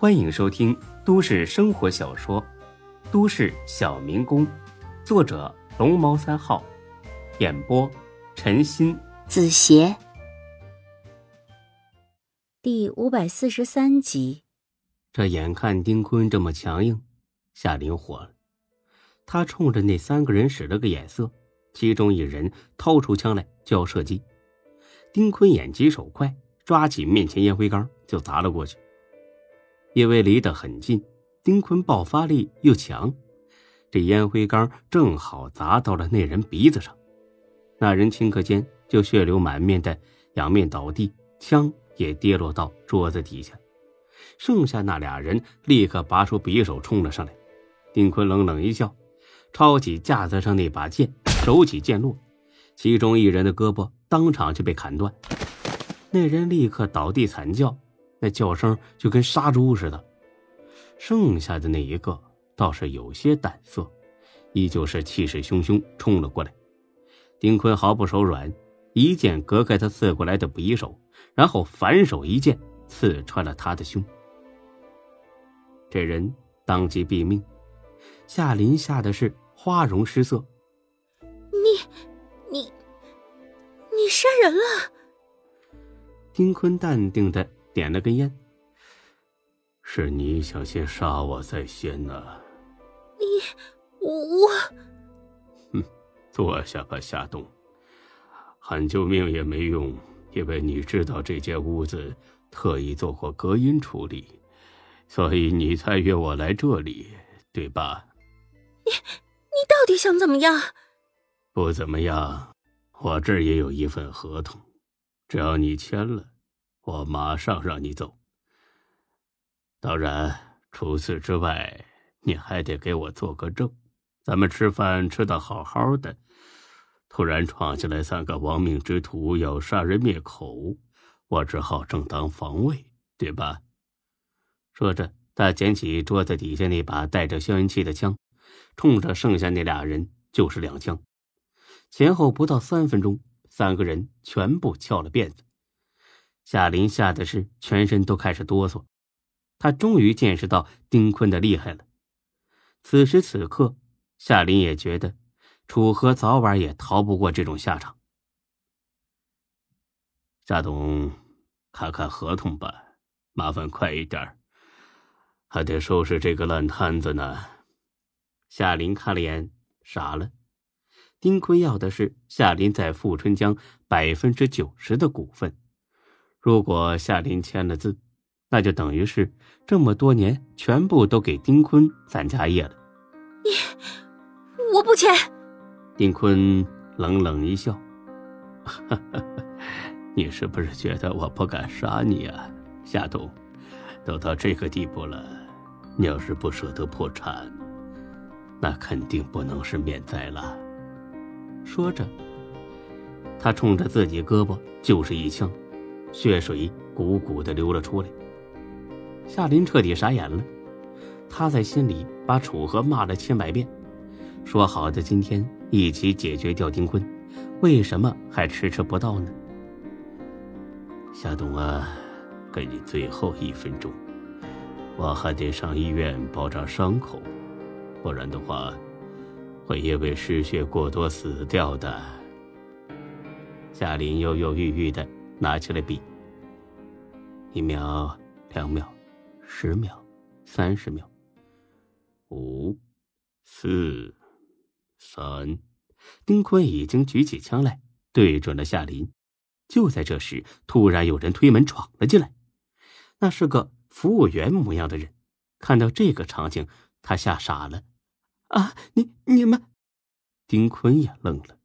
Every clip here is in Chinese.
欢迎收听都市生活小说《都市小民工》，作者龙猫三号，演播陈鑫、子邪，第五百四十三集。这眼看丁坤这么强硬，夏林火了，他冲着那三个人使了个眼色，其中一人掏出枪来就要射击。丁坤眼疾手快，抓起面前烟灰缸就砸了过去。因为离得很近，丁坤爆发力又强，这烟灰缸正好砸到了那人鼻子上，那人顷刻间就血流满面的仰面倒地，枪也跌落到桌子底下。剩下那俩人立刻拔出匕首冲了上来。丁坤冷冷一笑，抄起架子上那把剑，手起剑落，其中一人的胳膊当场就被砍断，那人立刻倒地惨叫。那叫声就跟杀猪似的，剩下的那一个倒是有些胆色，依旧是气势汹汹冲了过来。丁坤毫不手软，一剑隔开他刺过来的匕首，然后反手一剑刺穿了他的胸。这人当即毙命。夏林吓得是花容失色：“你，你，你杀人了！”丁坤淡定的。点了根烟。是你想先杀我在先呢？你我……哼，坐下吧，夏冬。喊救命也没用，因为你知道这间屋子特意做过隔音处理，所以你才约我来这里，对吧？你你到底想怎么样？不怎么样，我这儿也有一份合同，只要你签了。我马上让你走。当然，除此之外，你还得给我做个证。咱们吃饭吃的好好的，突然闯进来三个亡命之徒，要杀人灭口，我只好正当防卫，对吧？说着，他捡起桌子底下那把带着消音器的枪，冲着剩下那俩人就是两枪。前后不到三分钟，三个人全部翘了辫子。夏林吓得是全身都开始哆嗦，他终于见识到丁坤的厉害了。此时此刻，夏林也觉得楚河早晚也逃不过这种下场。夏董，看看合同吧，麻烦快一点还得收拾这个烂摊子呢。夏林看了眼，傻了。丁坤要的是夏林在富春江百分之九十的股份。如果夏林签了字，那就等于是这么多年全部都给丁坤攒家业了。你，我不签。丁坤冷冷一笑：“ 你是不是觉得我不敢杀你啊，夏冬？都到这个地步了，你要是不舍得破产，那肯定不能是免灾了。”说着，他冲着自己胳膊就是一枪。血水鼓鼓的流了出来，夏林彻底傻眼了。他在心里把楚河骂了千百遍，说好的今天一起解决掉丁坤，为什么还迟迟不到呢？夏冬啊，给你最后一分钟，我还得上医院包扎伤口，不然的话，会因为失血过多死掉的。夏林犹犹豫豫的。拿起了笔，一秒、两秒、十秒、三十秒，五、四、三，丁坤已经举起枪来，对准了夏林。就在这时，突然有人推门闯了进来，那是个服务员模样的人。看到这个场景，他吓傻了。啊，你、你们！丁坤也愣了，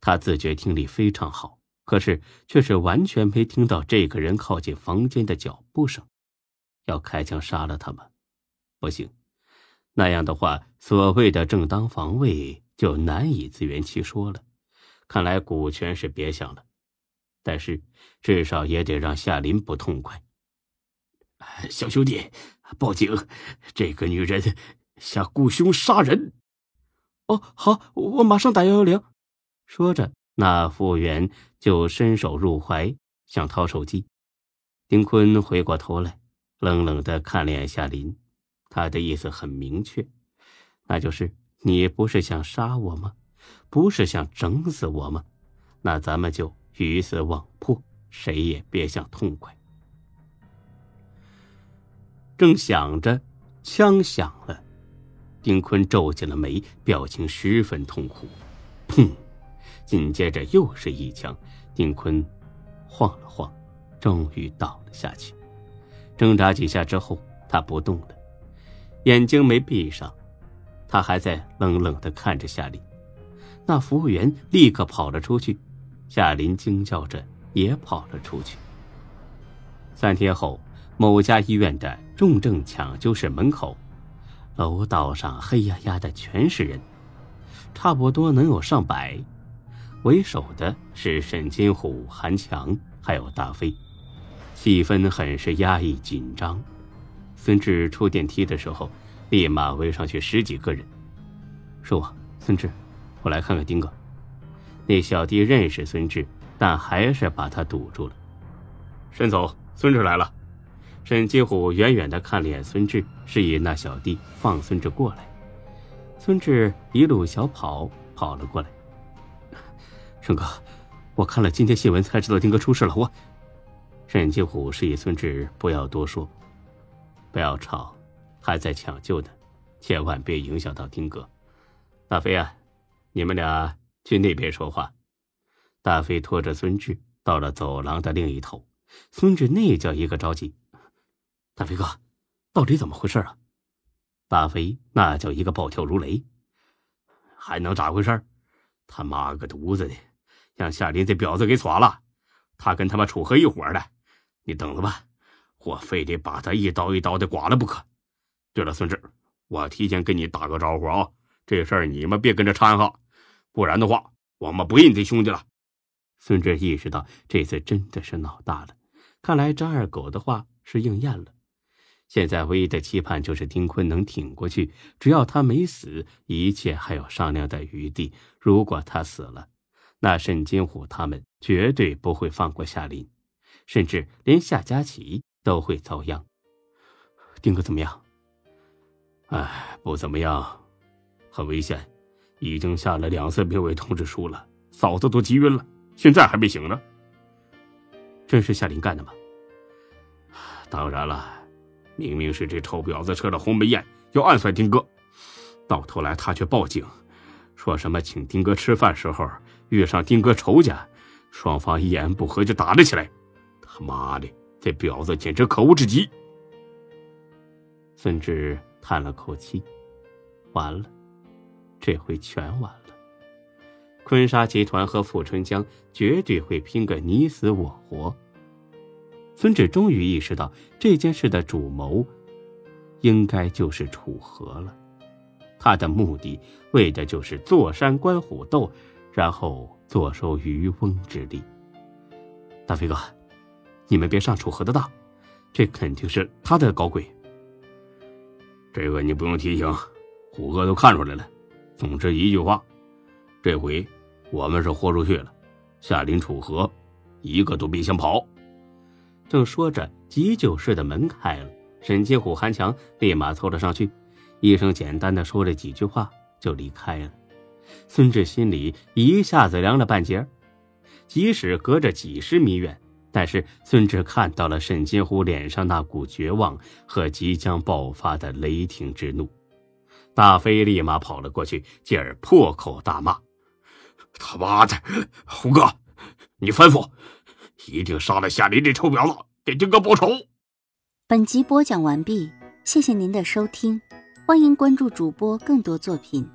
他自觉听力非常好。可是，却是完全没听到这个人靠近房间的脚步声。要开枪杀了他吗？不行，那样的话，所谓的正当防卫就难以自圆其说了。看来股权是别想了。但是，至少也得让夏林不痛快。小兄弟，报警！这个女人想雇凶杀人。哦，好，我马上打幺幺零。说着。那服务员就伸手入怀，想掏手机。丁坤回过头来，冷冷的看了眼夏林，他的意思很明确，那就是你不是想杀我吗？不是想整死我吗？那咱们就鱼死网破，谁也别想痛快。正想着，枪响了，丁坤皱紧了眉，表情十分痛苦。砰！紧接着又是一枪，丁坤晃了晃，终于倒了下去。挣扎几下之后，他不动了，眼睛没闭上，他还在冷冷的看着夏林。那服务员立刻跑了出去，夏林惊叫着也跑了出去。三天后，某家医院的重症抢救室门口，楼道上黑压压的全是人，差不多能有上百。为首的是沈金虎、韩强，还有大飞，气氛很是压抑紧张。孙志出电梯的时候，立马围上去十几个人。是我，孙志。我来看看丁哥。那小弟认识孙志，但还是把他堵住了。沈总，孙志来了。沈金虎远远的看了眼孙志，示意那小弟放孙志过来。孙志一路小跑跑了过来。丁哥，我看了今天新闻才知道丁哥出事了。我……沈金虎示意孙志不要多说，不要吵，还在抢救呢，千万别影响到丁哥。大飞啊！你们俩去那边说话。大飞拖着孙志到了走廊的另一头，孙志那叫一个着急。大飞哥，到底怎么回事啊？大飞那叫一个暴跳如雷。还能咋回事？他妈个犊子的，让夏林这婊子给耍了。他跟他妈楚河一伙的，你等着吧，我非得把他一刀一刀的剐了不可。对了，孙志，我提前跟你打个招呼啊。这事儿你们别跟着掺和，不然的话，我们不认这兄弟了。孙志意识到这次真的是闹大了，看来张二狗的话是应验了。现在唯一的期盼就是丁坤能挺过去，只要他没死，一切还有商量的余地。如果他死了，那沈金虎他们绝对不会放过夏林，甚至连夏佳琪都会遭殃。丁哥怎么样？哎，不怎么样。很危险，已经下了两次病危通知书了，嫂子都急晕了，现在还没醒呢。真是夏林干的吗？当然了，明明是这臭婊子吃了鸿门宴，要暗算丁哥，到头来他却报警，说什么请丁哥吃饭时候遇上丁哥仇家，双方一言不合就打了起来。他妈的，这婊子简直可恶至极！孙志叹了口气，完了。这回全完了，坤沙集团和富春江绝对会拼个你死我活。孙志终于意识到这件事的主谋，应该就是楚河了。他的目的为的就是坐山观虎斗，然后坐收渔翁之利。大飞哥，你们别上楚河的当，这肯定是他的搞鬼。这个你不用提醒，虎哥都看出来了。总之一句话，这回我们是豁出去了。夏林、楚河，一个都别想跑。正说着，急救室的门开了，沈金虎、韩强立马凑了上去。医生简单的说了几句话，就离开了。孙志心里一下子凉了半截。即使隔着几十米远，但是孙志看到了沈金虎脸上那股绝望和即将爆发的雷霆之怒。大飞立马跑了过去，继而破口大骂：“他妈的，胡哥，你吩咐，一定杀了夏林这臭婊子，给丁哥报仇！”本集播讲完毕，谢谢您的收听，欢迎关注主播更多作品。